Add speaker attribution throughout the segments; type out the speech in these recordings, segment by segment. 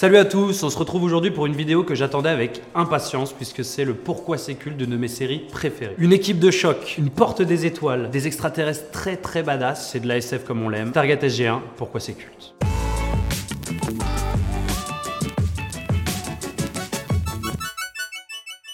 Speaker 1: Salut à tous, on se retrouve aujourd'hui pour une vidéo que j'attendais avec impatience puisque c'est le pourquoi c'est culte de mes séries préférées. Une équipe de choc, une porte des étoiles, des extraterrestres très très badass, c'est de la SF comme on l'aime. Target SG1, pourquoi c'est culte.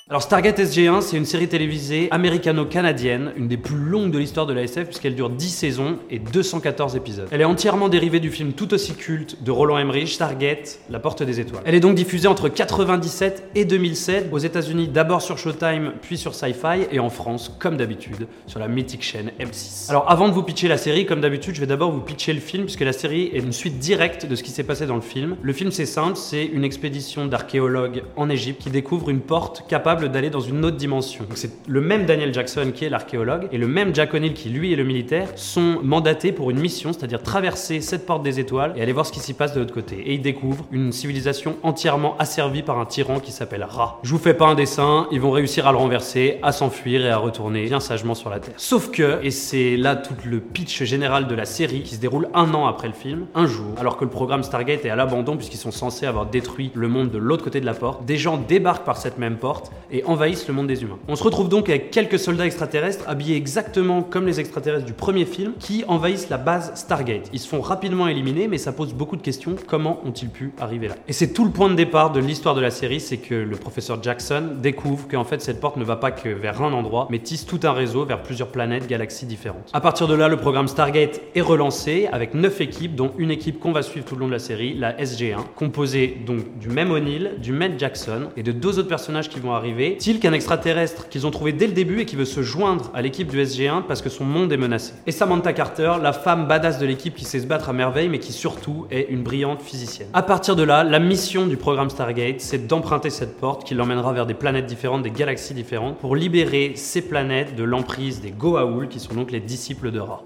Speaker 1: Alors Stargate SG1, c'est une série télévisée américano-canadienne, une des plus longues de l'histoire de la SF puisqu'elle dure 10 saisons et 214 épisodes. Elle est entièrement dérivée du film tout aussi culte de Roland Emmerich, Stargate, La Porte des Étoiles. Elle est donc diffusée entre 97 et 2007 aux États-Unis, d'abord sur Showtime, puis sur Sci-Fi, et en France, comme d'habitude, sur la mythique chaîne M6. Alors avant de vous pitcher la série, comme d'habitude, je vais d'abord vous pitcher le film puisque la série est une suite directe de ce qui s'est passé dans le film. Le film c'est simple, c'est une expédition d'archéologues en Égypte qui découvre une porte capable d'aller dans une autre dimension. C'est le même Daniel Jackson qui est l'archéologue et le même Jack O'Neill qui lui est le militaire sont mandatés pour une mission, c'est-à-dire traverser cette porte des étoiles et aller voir ce qui s'y passe de l'autre côté. Et ils découvrent une civilisation entièrement asservie par un tyran qui s'appelle Ra. Je vous fais pas un dessin, ils vont réussir à le renverser, à s'enfuir et à retourner bien sagement sur la Terre. Sauf que, et c'est là tout le pitch général de la série qui se déroule un an après le film, un jour, alors que le programme Stargate est à l'abandon puisqu'ils sont censés avoir détruit le monde de l'autre côté de la porte, des gens débarquent par cette même porte et envahissent le monde des humains. On se retrouve donc avec quelques soldats extraterrestres habillés exactement comme les extraterrestres du premier film qui envahissent la base Stargate. Ils se font rapidement éliminer, mais ça pose beaucoup de questions. Comment ont-ils pu arriver là? Et c'est tout le point de départ de l'histoire de la série, c'est que le professeur Jackson découvre qu'en fait cette porte ne va pas que vers un endroit, mais tisse tout un réseau vers plusieurs planètes, galaxies différentes. À partir de là, le programme Stargate est relancé avec neuf équipes, dont une équipe qu'on va suivre tout le long de la série, la SG1, composée donc du même O'Neill, du même Jackson et de deux autres personnages qui vont arriver T.I.L. qu'un extraterrestre qu'ils ont trouvé dès le début et qui veut se joindre à l'équipe du SG1 parce que son monde est menacé. Et Samantha Carter, la femme badass de l'équipe qui sait se battre à merveille mais qui surtout est une brillante physicienne. À partir de là, la mission du programme Stargate, c'est d'emprunter cette porte qui l'emmènera vers des planètes différentes, des galaxies différentes pour libérer ces planètes de l'emprise des Goa'uld qui sont donc les disciples de Ra.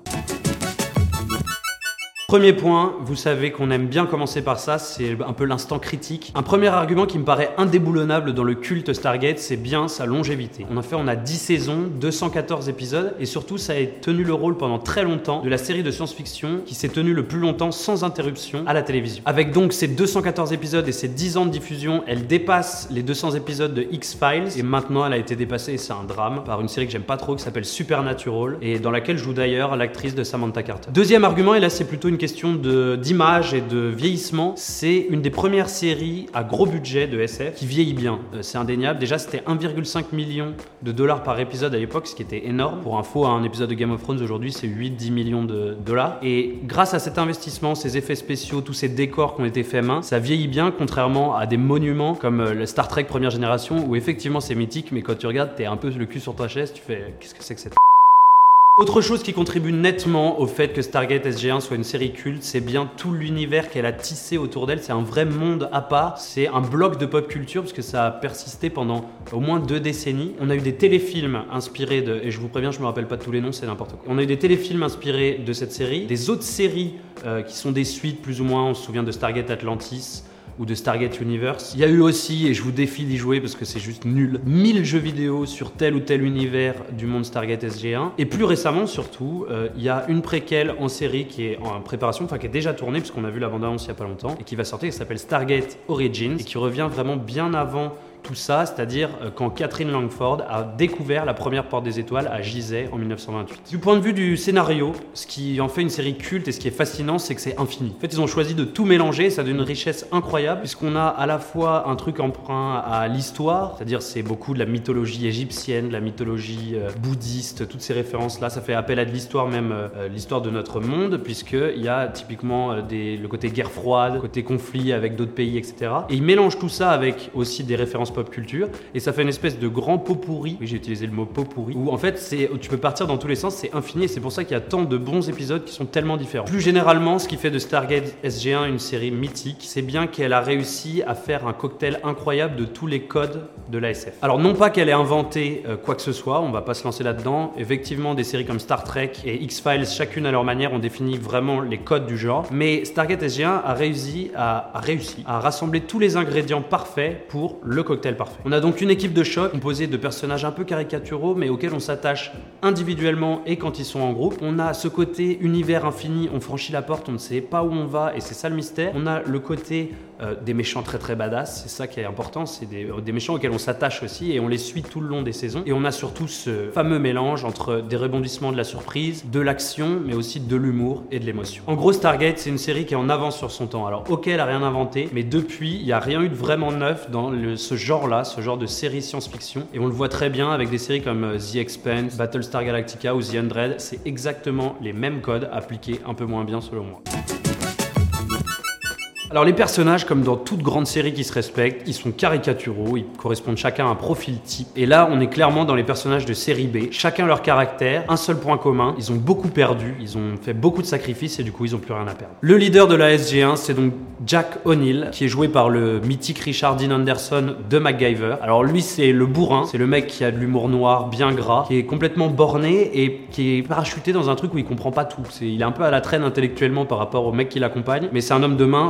Speaker 1: Premier point, vous savez qu'on aime bien commencer par ça, c'est un peu l'instant critique. Un premier argument qui me paraît indéboulonnable dans le culte Stargate, c'est bien sa longévité. En fait, on a 10 saisons, 214 épisodes, et surtout, ça a tenu le rôle pendant très longtemps de la série de science-fiction qui s'est tenue le plus longtemps sans interruption à la télévision. Avec donc ces 214 épisodes et ces 10 ans de diffusion, elle dépasse les 200 épisodes de X-Files, et maintenant elle a été dépassée, c'est un drame, par une série que j'aime pas trop qui s'appelle Supernatural, et dans laquelle joue d'ailleurs l'actrice de Samantha Carter. Deuxième argument, et là c'est plutôt une question d'image et de vieillissement, c'est une des premières séries à gros budget de SF qui vieillit bien. Euh, c'est indéniable. Déjà, c'était 1,5 million de dollars par épisode à l'époque, ce qui était énorme. Pour info, un épisode de Game of Thrones aujourd'hui, c'est 8-10 millions de dollars. Et grâce à cet investissement, ces effets spéciaux, tous ces décors qui ont été faits main, ça vieillit bien, contrairement à des monuments comme euh, le Star Trek première génération, où effectivement c'est mythique, mais quand tu regardes, t'es un peu le cul sur ta chaise, tu fais qu'est-ce que c'est que cette autre chose qui contribue nettement au fait que Stargate SG1 soit une série culte, c'est bien tout l'univers qu'elle a tissé autour d'elle. C'est un vrai monde à part. C'est un bloc de pop culture parce que ça a persisté pendant au moins deux décennies. On a eu des téléfilms inspirés de, et je vous préviens, je me rappelle pas tous les noms, c'est n'importe quoi. On a eu des téléfilms inspirés de cette série, des autres séries euh, qui sont des suites plus ou moins. On se souvient de Stargate Atlantis ou de Stargate Universe. Il y a eu aussi, et je vous défie d'y jouer parce que c'est juste nul, 1000 jeux vidéo sur tel ou tel univers du monde Stargate SG1. Et plus récemment, surtout, euh, il y a une préquelle en série qui est en préparation, enfin qui est déjà tournée, puisqu'on a vu la bande-annonce il n'y a pas longtemps, et qui va sortir, qui s'appelle Stargate Origins, et qui revient vraiment bien avant tout ça, c'est-à-dire euh, quand Catherine Langford a découvert la première porte des étoiles à Gizeh en 1928. Du point de vue du scénario, ce qui en fait une série culte et ce qui est fascinant, c'est que c'est infini. En fait, ils ont choisi de tout mélanger, ça donne une richesse incroyable, puisqu'on a à la fois un truc emprunt à l'histoire, c'est-à-dire c'est beaucoup de la mythologie égyptienne, de la mythologie euh, bouddhiste, toutes ces références-là, ça fait appel à de l'histoire même, euh, l'histoire de notre monde, puisqu'il y a typiquement le côté guerre froide, le côté conflit avec d'autres pays, etc. Et ils mélangent tout ça avec aussi des références pop culture et ça fait une espèce de grand pot pourri. Oui, j'ai utilisé le mot pot pourri. Où en fait, c'est, tu peux partir dans tous les sens, c'est infini et c'est pour ça qu'il y a tant de bons épisodes qui sont tellement différents. Plus généralement, ce qui fait de Stargate SG1 une série mythique, c'est bien qu'elle a réussi à faire un cocktail incroyable de tous les codes de l'ASF. Alors, non pas qu'elle ait inventé euh, quoi que ce soit, on va pas se lancer là-dedans. Effectivement, des séries comme Star Trek et X-Files, chacune à leur manière, ont défini vraiment les codes du genre. Mais Stargate SG1 a réussi à, a réussi à rassembler tous les ingrédients parfaits pour le cocktail On a donc une équipe de choc composée de personnages un peu caricaturaux, mais auxquels on s'attache individuellement et quand ils sont en groupe. On a ce côté univers infini, on franchit la porte, on ne sait pas où on va, et c'est ça le mystère. On a le côté euh, des méchants très très badass. C'est ça qui est important. C'est des, des méchants auxquels on s'attache aussi et on les suit tout le long des saisons. Et on a surtout ce fameux mélange entre des rebondissements de la surprise, de l'action, mais aussi de l'humour et de l'émotion. En gros, Stargate, c'est une série qui est en avance sur son temps. Alors, ok, elle a rien inventé, mais depuis, il n'y a rien eu de vraiment neuf dans ce genre-là, ce genre de série science-fiction. Et on le voit très bien avec des séries comme euh, The Expanse, Battlestar Galactica ou The Undread. C'est exactement les mêmes codes appliqués un peu moins bien selon moi. Alors les personnages, comme dans toute grande série qui se respecte, ils sont caricaturaux, ils correspondent chacun à un profil type. Et là, on est clairement dans les personnages de série B. Chacun leur caractère, un seul point commun, ils ont beaucoup perdu, ils ont fait beaucoup de sacrifices et du coup ils ont plus rien à perdre. Le leader de la SG1, c'est donc Jack O'Neill, qui est joué par le mythique Richard Dean Anderson de MacGyver. Alors lui, c'est le bourrin, c'est le mec qui a de l'humour noir bien gras, qui est complètement borné et qui est parachuté dans un truc où il comprend pas tout. Il est un peu à la traîne intellectuellement par rapport au mec qui l'accompagne, mais c'est un homme de main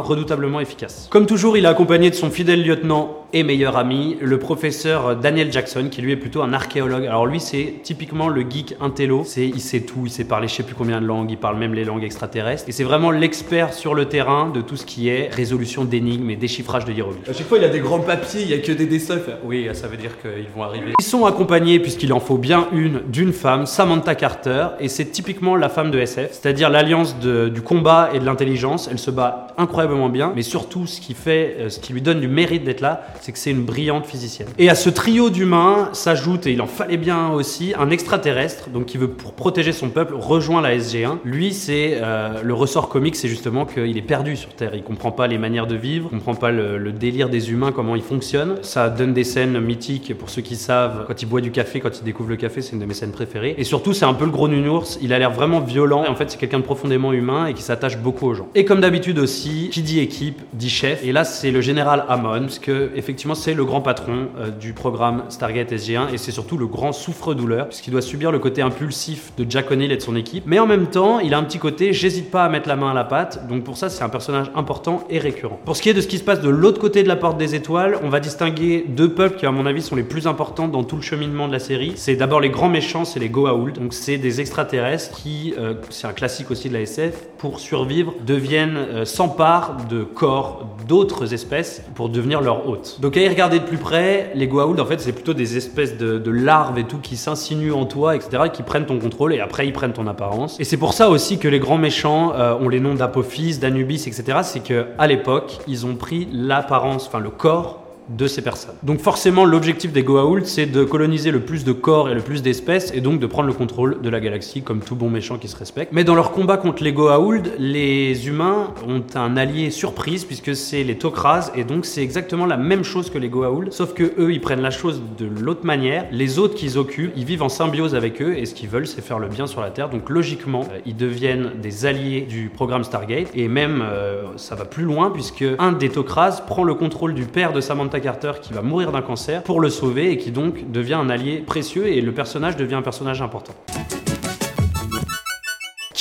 Speaker 1: Comme toujours, il est accompagné de son fidèle lieutenant et meilleur ami, le professeur Daniel Jackson, qui lui est plutôt un archéologue. Alors lui, c'est typiquement le geek intello. C'est, il sait tout, il sait parler je sais plus combien de langues, il parle même les langues extraterrestres. Et c'est vraiment l'expert sur le terrain de tout ce qui est résolution d'énigmes et déchiffrage de hiéroglyphes.
Speaker 2: À chaque fois, il a des grands papiers, il y a que des dessins. fait,
Speaker 1: Oui, ça veut dire qu'ils vont arriver. Ils sont accompagnés, puisqu'il en faut bien une, d'une femme, Samantha Carter, et c'est typiquement la femme de SF, c'est-à-dire l'alliance du combat et de l'intelligence. Elle se bat incroyablement bien, mais surtout, ce qui fait, euh, ce qui lui donne du mérite d'être là, c'est que c'est une brillante physicienne. Et à ce trio d'humains s'ajoute, et il en fallait bien aussi, un extraterrestre, donc qui veut pour protéger son peuple rejoint la SG1. Lui, c'est euh, le ressort comique, c'est justement qu'il est perdu sur Terre. Il comprend pas les manières de vivre, il comprend pas le, délire des humains, comment ils fonctionnent. Ça donne des scènes mythiques pour ceux qui savent. Quand il boit du café, quand il découvre le café, c'est une de mes scènes préférées. Et surtout, c'est un peu le gros nounours. Il a l'air vraiment violent. En fait, c'est quelqu'un de profondément humain et qui s'attache beaucoup aux gens. Et comme d'habitude aussi, qui dit équipe dit chef. Et là, c'est le général Hammond, parce que effectivement, c'est le grand patron euh, du programme Stargate SG1 et c'est surtout le grand souffre-douleur, puisqu'il doit subir le côté impulsif de Jack O'Neill et de son équipe. Mais en même temps, il a un petit côté, j'hésite pas à mettre la main à la pâte. Donc pour ça, c'est un personnage important et récurrent. Pour ce qui est de ce qui se passe de l'autre côté de la porte des étoiles, on va distinguer deux peuples qui, à mon avis, sont les plus importants dans tout le cheminement de la série. C'est d'abord les grands méchants, c'est les Goa'uld. Donc c'est des extraterrestres qui, euh, c'est un classique aussi de la SF, pour survivre, deviennent, euh, s'emparent de corps d'autres espèces pour devenir leur hôte. Donc à y regarder de plus près, les Goa'uld, en fait, c'est plutôt des espèces de, larves et tout qui s'insinuent en toi, etc., et qui prennent ton contrôle et après ils prennent ton apparence. Et c'est pour ça aussi que les grands méchants euh, ont les noms d'Apophis, d'Anubis, etc. C'est que à l'époque, ils ont pris l'apparence, enfin le corps de ces personnes. Donc forcément, l'objectif des Goa'uld, c'est de coloniser le plus de corps et le plus d'espèces, et donc de prendre le contrôle de la galaxie, comme tout bon méchant qui se respecte. Mais dans leur combat contre les Goa'uld, les humains ont un allié surprise, puisque c'est les Tok'ra, et donc c'est exactement la même chose que les Goa'uld, sauf que eux, ils prennent la chose de l'autre manière. Les autres qu'ils occupent, ils vivent en symbiose avec eux, et ce qu'ils veulent, c'est faire le bien sur la Terre. Donc logiquement, euh, ils deviennent des alliés du programme Stargate, et même, euh, ça va plus loin, puisque un des Tok'ra prend le contrôle du père de Samantha Qui va mourir d'un cancer pour le sauver et qui donc devient un allié précieux et le personnage devient un personnage important.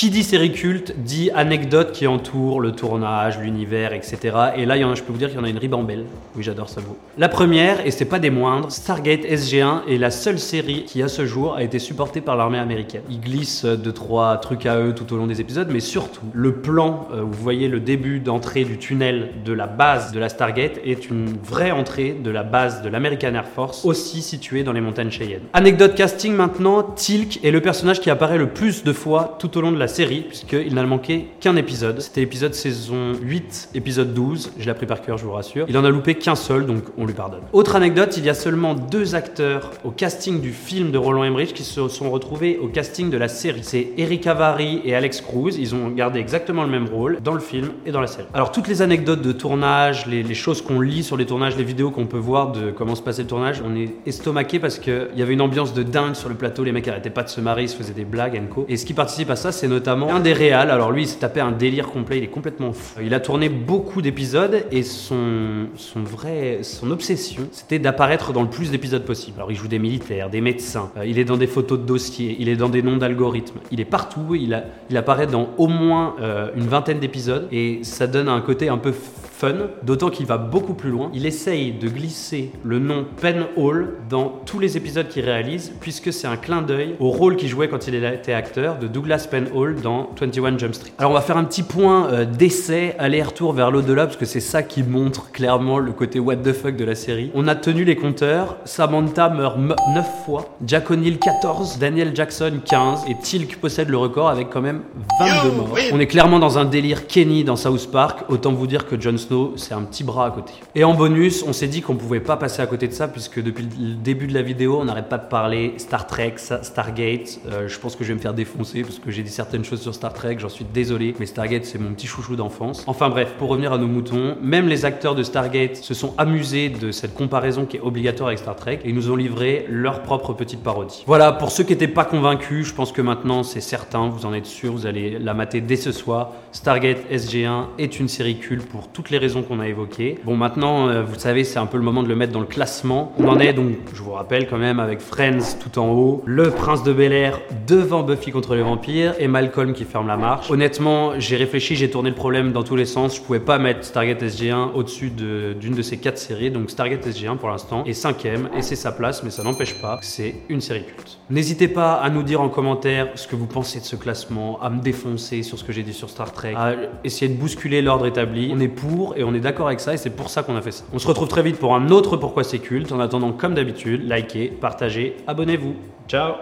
Speaker 1: Qui dit série culte dit anecdote qui entoure le tournage, l'univers, etc. Et là, il y en a, je peux vous dire qu'il y en a une ribambelle. Oui, j'adore ça, vous. La première, et c'est pas des moindres, Stargate SG1 est la seule série qui, à ce jour, a été supportée par l'armée américaine. Ils glissent deux, trois trucs à eux tout au long des épisodes, mais surtout, le plan, euh, vous voyez le début d'entrée du tunnel de la base de la Stargate, est une vraie entrée de la base de l'American Air Force, aussi située dans les montagnes Cheyenne. Anecdote casting maintenant, Tilk est le personnage qui apparaît le plus de fois tout au long de la série, puisqu'il n'a manqué qu'un épisode. C'était épisode saison 8, épisode 12. Je l'ai appris par cœur, je vous rassure. Il en a loupé qu'un seul, donc on lui pardonne. Autre anecdote, il y a seulement deux acteurs au casting du film de Roland Emmerich qui se sont retrouvés au casting de la série. C'est Eric Avary et Alex Cruz. Ils ont gardé exactement le même rôle dans le film et dans la série. Alors toutes les anecdotes de tournage, les, choses qu'on lit sur les tournages, les vidéos qu'on peut voir de comment se passait le tournage, on est estomaqué parce qu'il y avait une ambiance de dingue sur le plateau. Les mecs arrêtaient pas de se marrer, ils se faisaient des blagues, and. Et ce qui participe à ça, c'est un des réals. Alors lui, il s'est tapé un délire complet, il est complètement fou. Il a tourné beaucoup d'épisodes et son, vrai, son obsession, c'était d'apparaître dans le plus d'épisodes possible. Alors il joue des militaires, des médecins, euh, il est dans des photos de dossiers, il est dans des noms d'algorithmes, il est partout, il apparaît dans au moins euh, une vingtaine d'épisodes et ça donne un côté un peu fun, d'autant qu'il va beaucoup plus loin. Il essaye de glisser le nom Penn Hall dans tous les épisodes qu'il réalise, puisque c'est un clin d'œil au rôle qu'il jouait quand il était acteur de Douglas Penn Hall dans 21 Jump Street. Alors on va faire un petit point euh, d'essai, aller-retour vers l'au-delà, parce que c'est ça qui montre clairement le côté what the fuck de la série. On a tenu les compteurs, Samantha meurt 9 fois, Jack O'Neill 14, Daniel Jackson 15, et Tilk possède le record avec quand même 22 morts. On est clairement dans un délire Kenny dans South Park, autant vous dire que Jon C'est un petit bras à côté. Et en bonus, on s'est dit qu'on pouvait pas passer à côté de ça, puisque depuis le début de la vidéo, on n'arrête pas de parler Star Trek, Stargate. Euh, je pense que je vais me faire défoncer, parce que j'ai dit certaines choses sur Star Trek, j'en suis désolé, mais Stargate, c'est mon petit chouchou d'enfance. Enfin bref, pour revenir à nos moutons, même les acteurs de Stargate se sont amusés de cette comparaison qui est obligatoire avec Star Trek, et nous ont livré leur propre petite parodie. Voilà, pour ceux qui n'étaient pas convaincus, je pense que maintenant c'est certain, vous en êtes sûr, vous allez la mater dès ce soir. Stargate SG1 est une série culte pour toutes les raisons qu'on a évoquées. Bon, maintenant, euh, vous savez, c'est un peu le moment de le mettre dans le classement. On en est donc, je vous rappelle quand même, avec Friends tout en haut, Le Prince de Bel Air devant Buffy contre les vampires et Malcolm qui ferme la marche. Honnêtement, j'ai réfléchi, j'ai tourné le problème dans tous les sens. Je pouvais pas mettre Stargate SG1 au-dessus de- d'une de, ces quatre séries, donc Stargate SG1 pour l'instant est cinquième et c'est sa place, mais ça n'empêche pas c'est une série culte. N'hésitez pas à nous dire en commentaire ce que vous pensez de ce classement, à me défoncer sur ce que j'ai dit sur Star Trek, à essayer de bousculer l'ordre établi. On est pour et on est d'accord avec ça et c'est pour ça qu'on a fait ça. On se retrouve très vite pour un autre Pourquoi c'est culte. En attendant, comme d'habitude, likez, partagez, abonnez-vous. Ciao